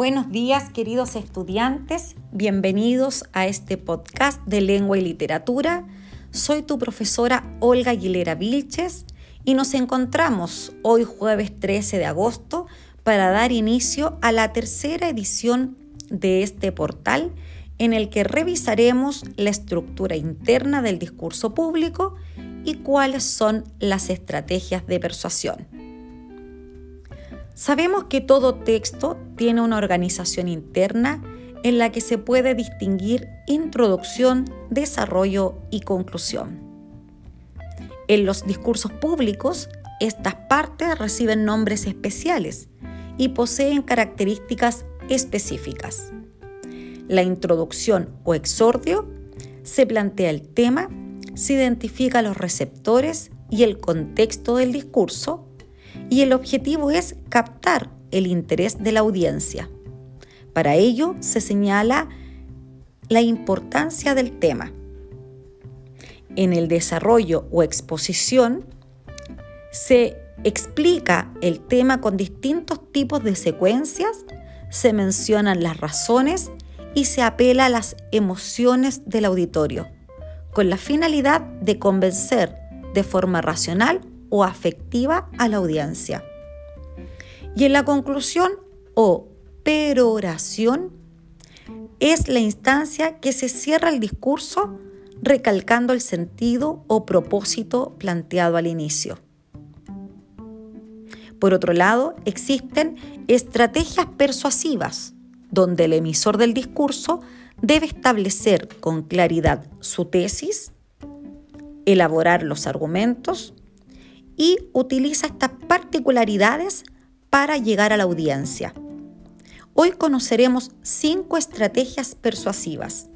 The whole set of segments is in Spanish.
Buenos días queridos estudiantes, bienvenidos a este podcast de lengua y literatura. Soy tu profesora Olga Aguilera Vilches y nos encontramos hoy jueves 13 de agosto para dar inicio a la tercera edición de este portal en el que revisaremos la estructura interna del discurso público y cuáles son las estrategias de persuasión. Sabemos que todo texto tiene una organización interna en la que se puede distinguir introducción, desarrollo y conclusión. En los discursos públicos, estas partes reciben nombres especiales y poseen características específicas. La introducción o exordio se plantea el tema, se identifica los receptores y el contexto del discurso y el objetivo es captar el interés de la audiencia. Para ello se señala la importancia del tema. En el desarrollo o exposición se explica el tema con distintos tipos de secuencias, se mencionan las razones y se apela a las emociones del auditorio, con la finalidad de convencer de forma racional o afectiva a la audiencia. Y en la conclusión o peroración es la instancia que se cierra el discurso recalcando el sentido o propósito planteado al inicio. Por otro lado, existen estrategias persuasivas, donde el emisor del discurso debe establecer con claridad su tesis, elaborar los argumentos y utiliza estas particularidades para llegar a la audiencia. Hoy conoceremos cinco estrategias persuasivas.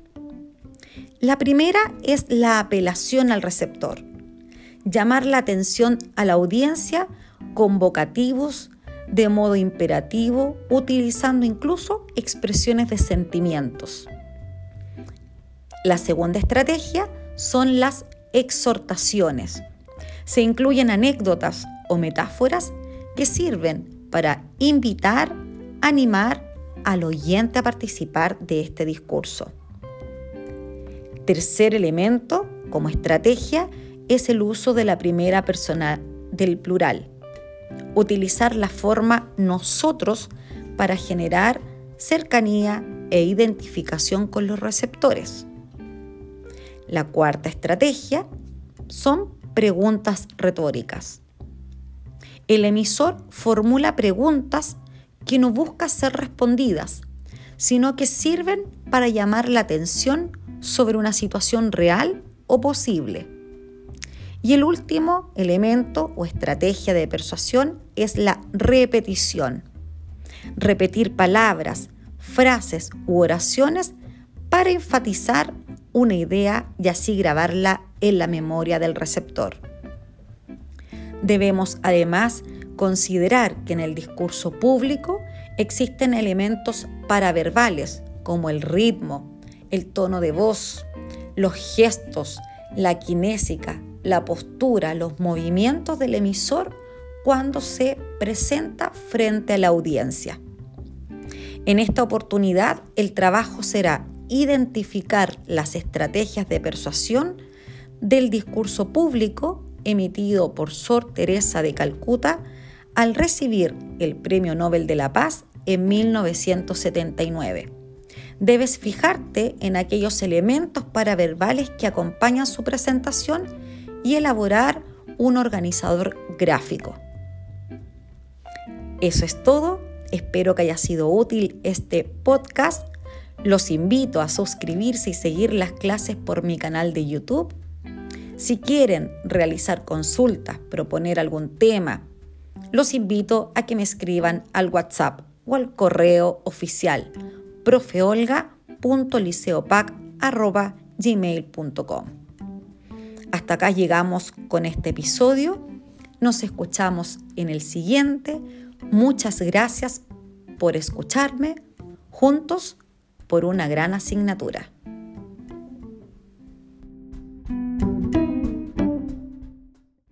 La primera es la apelación al receptor. Llamar la atención a la audiencia con vocativos, de modo imperativo, utilizando incluso expresiones de sentimientos. La segunda estrategia son las exhortaciones se incluyen anécdotas o metáforas que sirven para invitar, animar al oyente a participar de este discurso. Tercer elemento, como estrategia, es el uso de la primera persona del plural. Utilizar la forma nosotros para generar cercanía e identificación con los receptores. La cuarta estrategia son preguntas retóricas. El emisor formula preguntas que no buscan ser respondidas, sino que sirven para llamar la atención sobre una situación real o posible. Y el último elemento o estrategia de persuasión es la repetición. Repetir palabras, frases u oraciones para enfatizar una idea y así grabarla en la memoria del receptor. Debemos además considerar que en el discurso público existen elementos paraverbales como el ritmo, el tono de voz, los gestos, la kinésica, la postura, los movimientos del emisor cuando se presenta frente a la audiencia. En esta oportunidad el trabajo será identificar las estrategias de persuasión del discurso público emitido por Sor Teresa de Calcuta al recibir el Premio Nobel de la Paz en 1979. Debes fijarte en aquellos elementos paraverbales que acompañan su presentación y elaborar un organizador gráfico. Eso es todo. Espero que haya sido útil este podcast los invito a suscribirse y seguir las clases por mi canal de YouTube. Si quieren realizar consultas, proponer algún tema, los invito a que me escriban al WhatsApp o al correo oficial profeolga.liceopac.gmail.com Hasta acá llegamos con este episodio. Nos escuchamos en el siguiente. Muchas gracias por escucharme. Juntos por una gran asignatura.